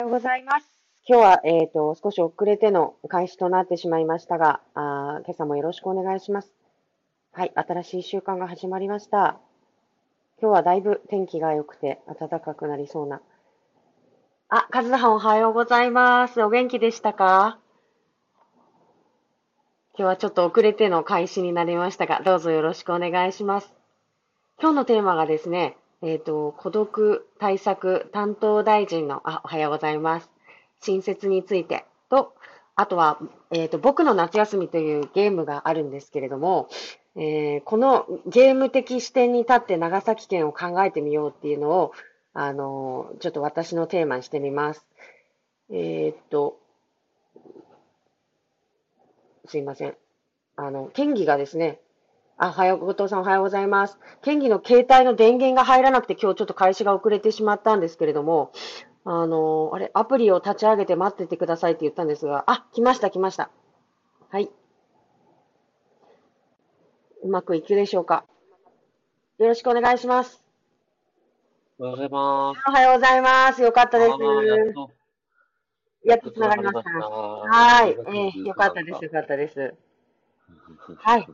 おはようございます。今日は、えっ、と、少し遅れての開始となってしまいましたが、あ今朝もよろしくお願いします。はい、新しい週間が始まりました。今日はだいぶ天気が良くて暖かくなりそうな。あ、カズハンおはようございます。お元気でしたか？今日はちょっと遅れての開始になりましたが、どうぞよろしくお願いします。今日のテーマがですね、えっ、と、孤独対策担当大臣の、あ、おはようございます。新設についてと、あとは、えっ、と、僕の夏休みというゲームがあるんですけれども、えーこのゲーム的視点に立って長崎県を考えてみようっていうのを、あのーちょっと私のテーマにしてみます。えーっと、すいません。あの、県議がですね、あ、おはよう、後藤さんおはようございます。県議の携帯の電源が入らなくて今日ちょっと開始が遅れてしまったんですけれども、あの、あれ、アプリを立ち上げて待っててくださいって言ったんですが、あ、来ました、来ました。はい。うまくいくでしょうか。よろしくお願いします。おはようございます。おはようございます。よかったです。あーやっと、やっとつながりました。はい。えー、よかったです、よかったです。はい。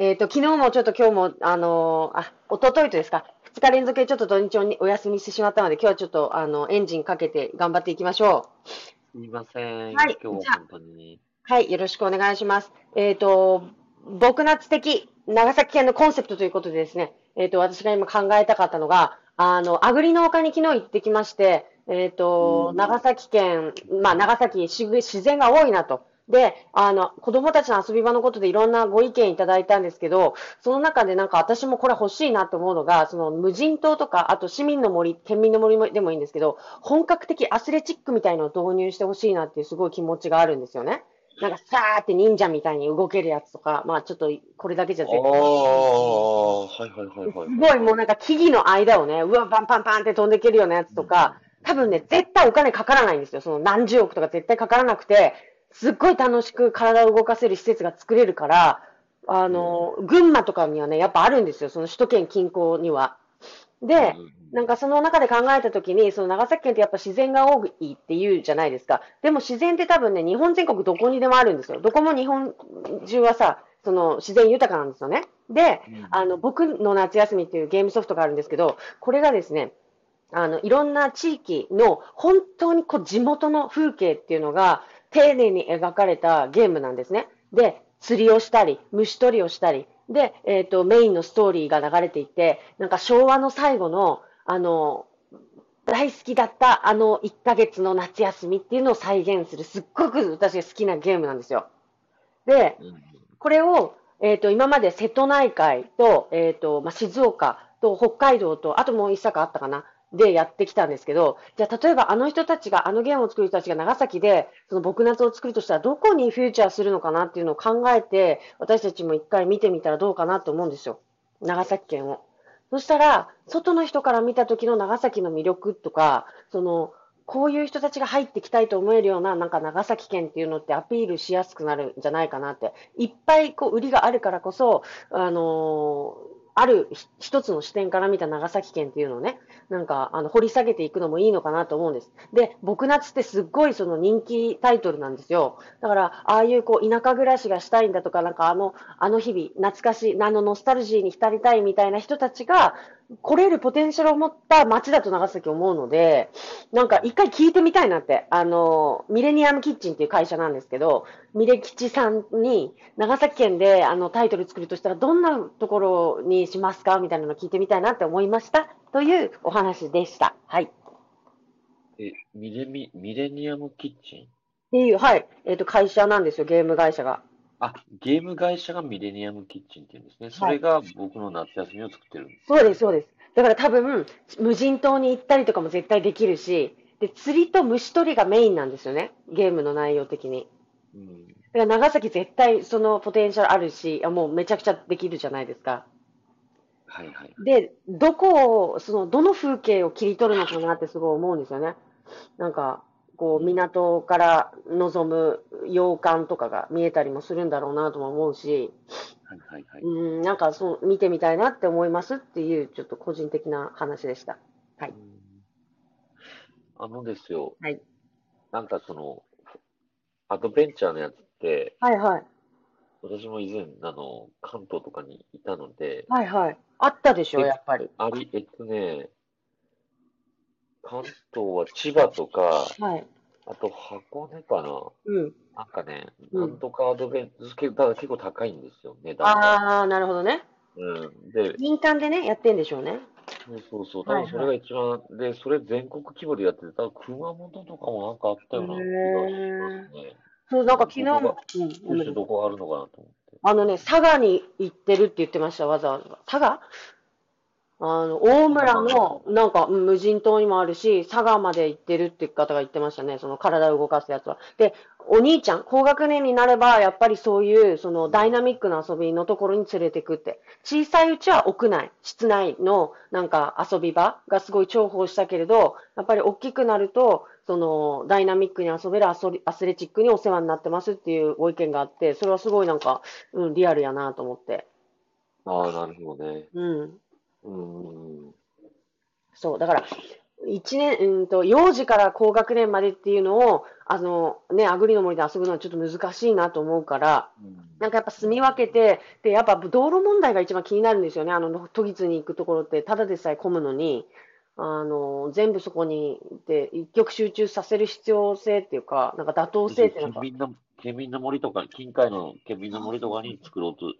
えっ、と、昨日もちょっと今日も、あのーあ、一昨日とですか、2日連続でちょっと土日にお休みしてしまったので、今日はちょっと、あの、エンジンかけて頑張っていきましょう。すみません。はい今日は本当に。はい、よろしくお願いします。えっ、と、僕夏的長崎県のコンセプトということでですね、えっ、と、私が今考えたかったのが、あの、アグリの丘に昨日行ってきまして、えっ、とう、ん長崎県、まあ、長崎し自然が多いなと。で、あの、子供たちの遊び場のことでいろんなご意見いただいたんですけど、その中でなんか私もこれ欲しいなと思うのが、その無人島とか、あと市民の森、県民の森もでもいいんですけど、本格的アスレチックみたいのを導入してほしいなっていうすごい気持ちがあるんですよね。なんかさーって忍者みたいに動けるやつとか、まあちょっとこれだけじゃああ、絶対。はいはいはいはい。すごいもうなんか木々の間をね、うわ、パンパンパンって飛んでいけるようなやつとか、多分ね、絶対お金かからないんですよ。その何十億とか絶対かからなくて、すっごい楽しく体を動かせる施設が作れるから、あの、群馬とかにはね、やっぱあるんですよ。その首都圏近郊には。で、なんかその中で考えたときに、その長崎県ってやっぱ自然が多いって言うじゃないですか。でも自然って多分ね、日本全国どこにでもあるんですよ。どこも日本中はさ、その自然豊かなんですよね。で、あの、僕の夏休みっていうゲームソフトがあるんですけど、これがですね、あの、いろんな地域の本当にこう地元の風景っていうのが丁寧に描かれたゲームなんですね。で、釣りをしたり、虫取りをしたり、で、えっ、と、メインのストーリーが流れていて、なんか昭和の最後の、あの、大好きだったあの1ヶ月の夏休みっていうのを再現する、すっごく私が好きなゲームなんですよ。で、これを、えっ、と、今まで瀬戸内海と、えっ、と、まあ、静岡と北海道と、あともう一坂あったかなでやってきたんですけど、じゃあ例えばあの人たちが、あのゲームを作る人たちが長崎で、その僕夏を作るとしたらどこにフューチャーするのかなっていうのを考えて、私たちも一回見てみたらどうかなと思うんですよ。長崎県を。そしたら、外の人から見た時の長崎の魅力とか、その、こういう人たちが入ってきたいと思えるような、なんか長崎県っていうのってアピールしやすくなるんじゃないかなって。いっぱいこう売りがあるからこそ、あのーある一つの視点から見た長崎県っていうのをね、なんか、あの、掘り下げていくのもいいのかなと思うんです。で、僕夏ってすっごいその人気タイトルなんですよ。だから、ああいうこう、田舎暮らしがしたいんだとか、なんかあの、あの日々、懐かしい、あのノスタルジーに浸りたいみたいな人たちが、来れるポテンシャルを持った街だと長崎思うので、なんか一回聞いてみたいなって、あの、ミレニアムキッチンっていう会社なんですけど、ミレ吉さんに長崎県であのタイトル作るとしたらどんなところにしますか？みたいなのを聞いてみたいなって思いました？というお話でした。はい。っえ、ミレミ、ミレニアムキッチンていう、はい。えっ、と、会社なんですよ、ゲーム会社が。あ、ゲーム会社がミレニアムキッチンって言うんですね。それが僕の夏休みを作ってるんです。そうです、そうです。だから多分、無人島に行ったりとかも絶対できるし、で、釣りと虫取りがメインなんですよね。ゲームの内容的に。うん。だから長崎絶対そのポテンシャルあるし、あもうめちゃくちゃできるじゃないですか。はいはい。で、どこを、その、どの風景を切り取るのかなってすごい思うんですよね。なんか、こう、港から望む洋館とかが見えたりもするんだろうなとも思うし、はいはいはい。うん、なんかそう、見てみたいなって思いますっていう、ちょっと個人的な話でした。はい。あのですよ。はい。なんかその、アドベンチャーのやつって、はいはい。私も以前、あの、関東とかにいたので、はいはい。あったでしょ、えやっぱり。あり、えっとね、関東は千葉とか、はい。あと箱根かな。うん。なんかね、うんなんとかアドベン、けただ結構高いんですよ、値段が。ああ、なるほどね。うん。で、民間でね、やってんでしょうね。そうそうそう。はい多分それが一番、で、それ全国規模でやってて、多分熊本とかもなんかあったような気がしますね。そう、なんか昨日も、うん、どこあるのかなと思って。あのね、佐賀に行ってるって言ってました、わざわざ。佐賀？あの、大村の、なんか、うん無人島にもあるし、佐賀まで行ってるって方が言ってましたね、その体を動かすやつは。で、お兄ちゃん、高学年になれば、やっぱりそういう、そのダイナミックな遊びのところに連れてくって。小さいうちは屋内、室内のなんか遊び場がすごい重宝したけれど、やっぱり大きくなると、そのダイナミックに遊べるアソリアスレチックにお世話になってますっていうご意見があって、それはすごいなんか、うん、リアルやなと思って。ああ、なるほどね。うん。うん。そう、だから、一年、うんと、幼児から高学年までっていうのを、あの、ね、アグリの森で遊ぶのはちょっと難しいなと思うから、なんかやっぱ住み分けて、で、やっぱ道路問題が一番気になるんですよね。あの、都立に行くところって、ただでさえ混むのに、あの、全部そこに、で、一極集中させる必要性っていうか、なんか妥当性っていうの、県民の森とか、近海の県民の森とかに作ろうと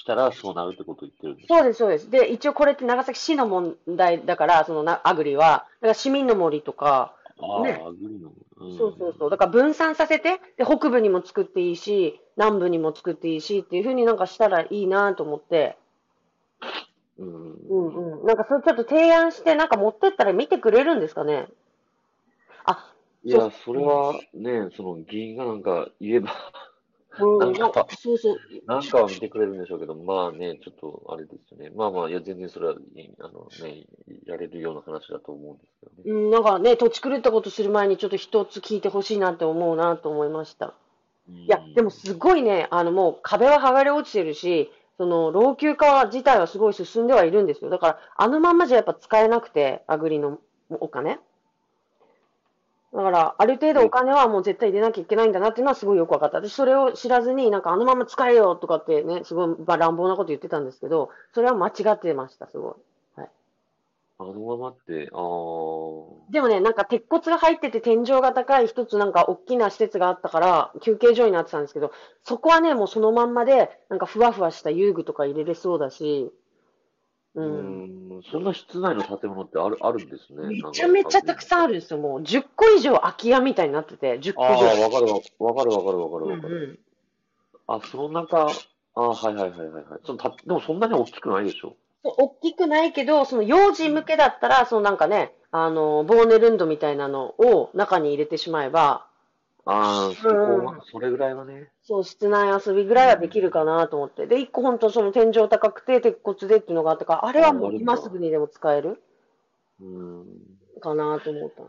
ししたら、そうなるってことを言ってるんです。そうです、そうです。で、一応これって長崎市の問題だから、そのな、アグリは、だから市民の森とか、ああ、ねアグリの。うんそうそうそう。だから分散させて、で、北部にも作っていいし、南部にも作っていいしっていう風になんかしたらいいなと思って、うん。うんうん。なんかそれちょっと提案して、なんか持ってったら見てくれるんですかね？あ、いや、それはね、その議員がなんか言えば、うん、なんかそうそう。なんかは見てくれるんでしょうけど、まあね、ちょっとあれですよね。まあまあ、いや、全然それは、あのね、やれるような話だと思うんですけどね。うん、なんかね、土地狂ったことする前にちょっと一つ聞いてほしいなって思うなと思いました。いいや、でもすごいね、あのもう壁は剥がれ落ちてるし、その老朽化自体はすごい進んではいるんですよ。だから、あのまんまじゃやっぱ使えなくて、アグリのお金。だから、ある程度お金はもう絶対入れなきゃいけないんだなっていうのはすごいよく分かった。私、それを知らずに、なんかあのまま使えよとかってね、すごいまあ乱暴なこと言ってたんですけど、それは間違ってました、すごい。あのままって、ああ、でもね、なんか鉄骨が入ってて天井が高い一つなんか大きな施設があったから休憩所になってたんですけど、そこはね、もうそのまんまで、なんかふわふわした遊具とか入れれそうだし、う。うんん、そんな室内の建物ってある、あるんですね。めちゃめちゃたくさんあるんですよ。もう10個以上空き家みたいになってて、10個ああ、以上。わかるわ、わかるわかるわかるうんわかる。うん。あ、その中、ああ、はいはいはいはいはい。そのた、でもそんなに大きくないでしょ？大きくないけど、その幼児向けだったら、そのなんかね、あの、ボーネルンドみたいなのを中に入れてしまえば、ああ、そこそれぐらいはね。そう、室内遊びぐらいはできるかなと思って。で、一個本当その天井高くて鉄骨でっていうのがあったから、あれはもう今すぐにでも使えるうん。かなと思ったの。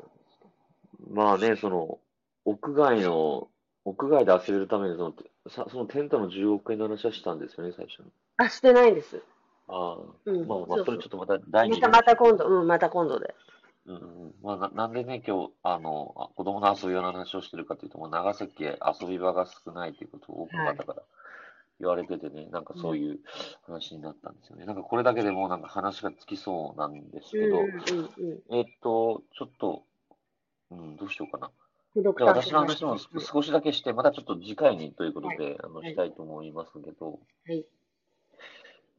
まあね、その、屋外の、屋外で遊べるために、その、さそのテントの10億円の話はしたんですよね、最初に。あ、してないです。ああ、うん。まあまあ、それちょっとまた第二またまた今度、うん、また今度で。うんうんまあ、ななんでね、今日、あの、あ子供の遊び用の話をしてるかというと、もう長崎へ遊び場が少ないということを多くの方から言われててね、なんかそういう話になったんですよね。なんかこれだけでもうなんか話がつきそうなんですけど、うんうんうん。えっと、ちょっと、うん、どうしようかな。じゃあ私の話もは少しだけして、またちょっと次回にということで、あの、はいしたいと思いますけど、い。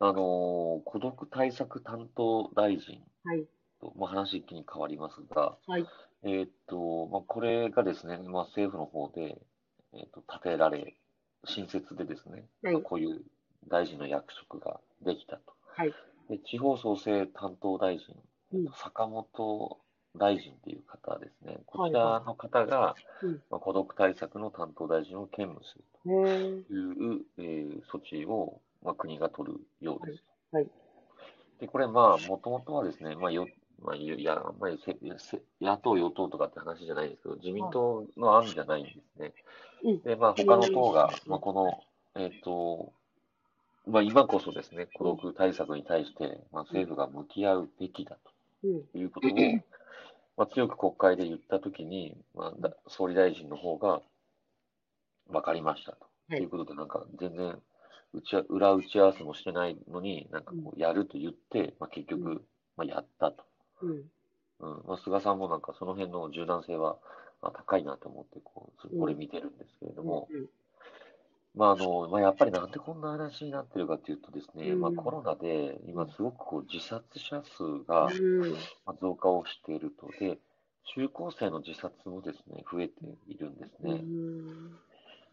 あのー孤独対策担当大臣はい。と、まあ、話一気に変わりますが、はい。えーっと、まあ、これがですね、まあ、政府の方で、えーっと、立てられ、新設でですね、はいまあこういう大臣の役職ができたと。はい。で地方創生担当大臣、うん坂本大臣っていう方ですね。こはいちらの方が、うんまあ、孤独対策の担当大臣を兼務するという、えー措置を、まあ、国が取るようです。はい。で、これ、まあ、もともとはですね、まあ、よ、まあ、いや、あんまりせせ野党、与党とかって話じゃないですけど、自民党の案じゃないんですね。うんで、まあ、他の党がう、んまあ、この、えっ、と、まあ、今こそですね、孤独対策に対して、まあ、政府が向き合うべきだうん。ということを、まあ、強く国会で言ったときに、まあ、だ総理大臣の方が、分かりましたと。はいということで、なんか全然打ちあ裏打ち合わせもしてないのに、なんかこうやると言って、まあ、結う局、まあ、やったと。うん。うんまあ、菅さんもなんかその辺の柔軟性は、まあ、高いなと思ってこう、これ見てるんですけれども、うんまああのまあ、やっぱりなんでこんな話になってるかというとですね、うんまあ、コロナで今すごくこう自殺者数が増加をしていると。で、中高生の自殺もですね、増えているんですうね。ん。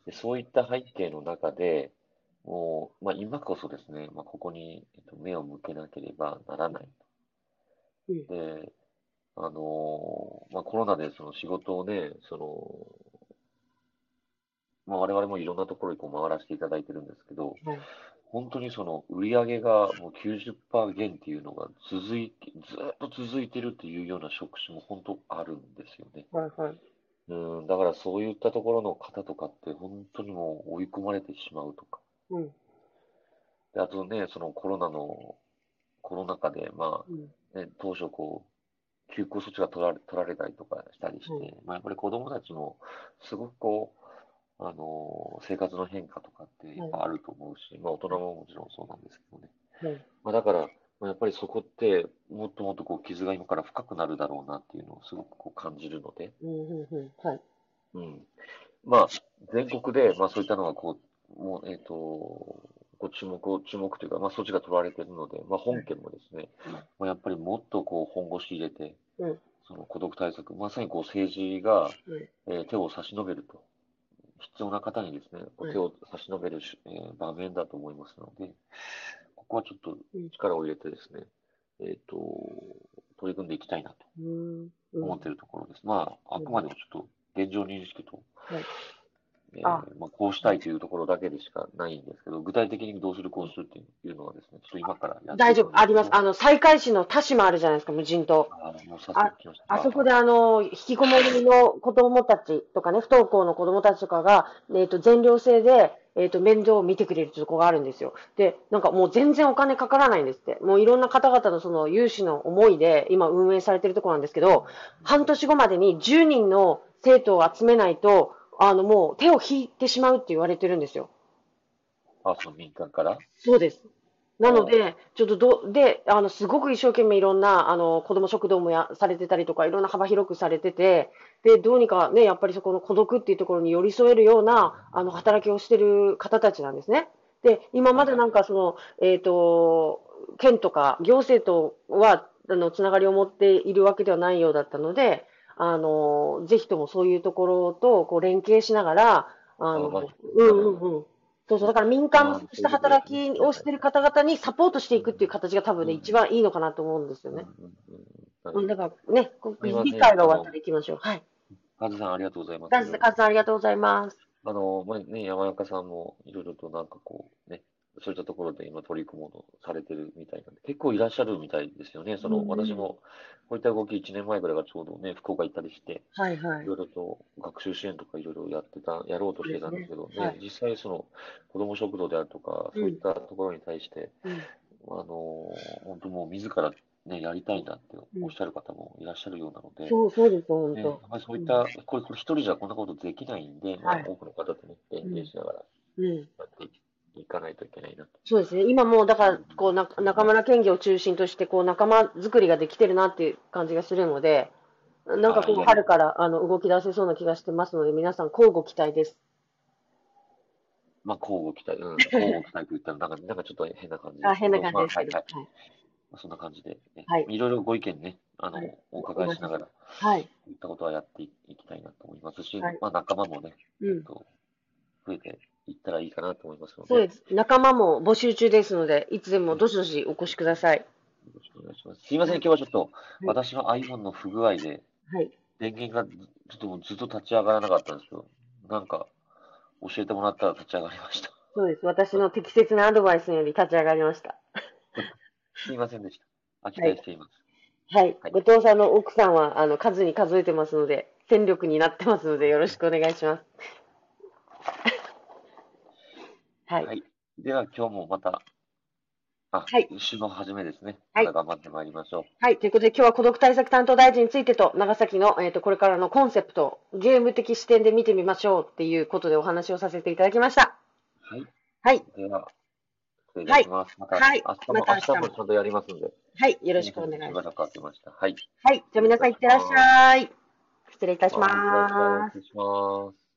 でそういった背景の中で、もう、まあ、今こそですね、まあ、ここにえっと目を向けなければならないうんと。で、あのまあ、コロナでその仕事をね、その、まあ、我々もいろんなところにこう回らせていただいてるんですけど、はい本当にその売り上げがもう90%減っていうのが続いて、ずーっと続いてるっていうような職種も本当あるんですよね。はいはい。うん、だからそういったところの方とかって本当にもう追い込まれてしまうとか。うん。で、あとね、そのコロナの、コロナ禍で、まうん。あ、ね、当初こう、休校措置が取られ、取られたりとかしたりして、うんまあやっぱり子供たちも、すごくこう、あの、生活の変化とかってやっぱあると思うし、まあ大人ももちろんそうなんですけどね。はい。まあだから、まあ、やっぱりそこって、もっともっとこう傷が今から深くなるだろうなっていうのをすごくこう感じるので、うん。うん。うん。はい。うん。まあ、全国で、まあそういったのがこう、もう、えっ、と、こう注目を、注目というか、まあ措置が取られているので、まあ本県もですね、うんまあやっぱりもっとこう本腰入れて、うん。その孤独対策、まさにこう政治が、うん。えー手を差し伸べると、必要な方にですね、手を差し伸べるし、えー場面だと思いますので、ここはちょっとうん力を入れてですね、えっ、と、取り組んでいきたいなと。思っているところです。まあ、あくまでもちょっと現状認識と、はいえーあまあ、こうしたいというところだけでしかないんですけど、具体的にどうする、こうするっていうのはですね、ちょっと今からやって大丈夫、あります。あの、の、西海市の田島あるじゃないですか、無人島。あもう早速来ましたあそこであの、引きこもりの子供たちとかね、不登校の子供たちとかが、えっ、と、全寮制で、えっ、と、面倒を見てくれるとこがあるんですよ。で、なんかもう全然お金かからないんですって。もういろんな方々のその有志の思いで今運営されてるところなんですけど、半年後までに10人の生徒を集めないと、あの、もう手を引いてしまうって言われてるんですよ。あ、その民間から？そうです。なので、ちょっとど、で、あの、すごく一生懸命いろんな、あの、子ども食堂もや、されてたりとか、いろんな幅広くされてて、で、どうにかね、やっぱりそこの孤独っていうところに寄り添えるような、あの、働きをしてる方たちなんですね。で、今までなんかその、えっと、県とか行政とは、あの、つながりを持っているわけではないようだったので、あの、ぜひともそういうところと、こう、連携しながら、あの、うんうんうん。そうそう、だから民間のした働きをしてる方々にサポートしていくっていう形が多分ね、うん一番いいのかなと思うんですよね。うんだからね、こすいません議会が終わったら行きましょう。はい。カズさん、ありがとうございます。カズさんありがとうございます。あの、まあ、ね、山中さんもいろいろとなんかこう、ね、そういったところで今取り組もうとされてるみたいなんで、結構いらっしゃるみたいですよね。その、うん私も、こういった動き1年前ぐらいがちょうどね、福岡行ったりして、はいはい。いろいろと学習支援とかいろいろやってた、やろうとしてたんですけど、そうですね。はい。実際その、子ども食堂であるとか、うん。そういったところに対して、うん。あの、本当もう自らね、やりたいんだっておっしゃる方もいらっしゃるようなので、そう、そうです、本当。ぱりそういった、これ、これ一人じゃこんなことできないんで、まはい。あ、多くの方とね、連携しながらうん。やっていかないといけないなと。そうですね。今もう、だから、こう、な中村県議を中心として、こう、仲間作りができてるなっていう感じがするので、なんかこう、はい春から、あの、動き出せそうな気がしてますので、皆さん、交互期待です。まあ、交互期待、うん、交互期待と言ったら、なんか、なんかちょっと変な感じあ、変な感じまあですけど。はい、ははい。まあ、そんな感じで、ね、はいいろいろご意見ね、あの、はいお伺いしながら、こはい。ういったことはやっていきたいなと思いますし、はいまあ、仲間もね、うん。えっと、増えていったらいいかなと思いますので、そうです。仲間も募集中ですので、いつでもどしどしお越しください。よろしくお願いします。すいません、今日はちょっと、い私の iPhone の不具合で、はい。電源がずちょっともうずっと立ち上がらなかったんですけど、なんか、教えてもらったら立ち上がりました。そうです。私の適切なアドバイスにより立ち上がりました。すいませんでした。あ期待しています。はいはい。後藤さんの奥さんは、あの、数に数えてますので、戦力になってますので、よろしくお願いします。はい。はいでは、今日もまた、あ、はい週の初めですね。はいまた頑張ってまいりましょう。はい。ということで、今日は孤独対策担当大臣についてと、長崎の、えっ、と、これからのコンセプト、ゲーム的視点で見てみましょうっていうことでお話をさせていただきました。はい。はい。では、失礼いたします。また、はい明日も、また明日も明日もちゃんとやりますので。はい。よろしくお願いします。しばらくました。はい。はい。じゃあ皆さんいってらっしゃい。失礼いたしはいよろしくお願ます。いします。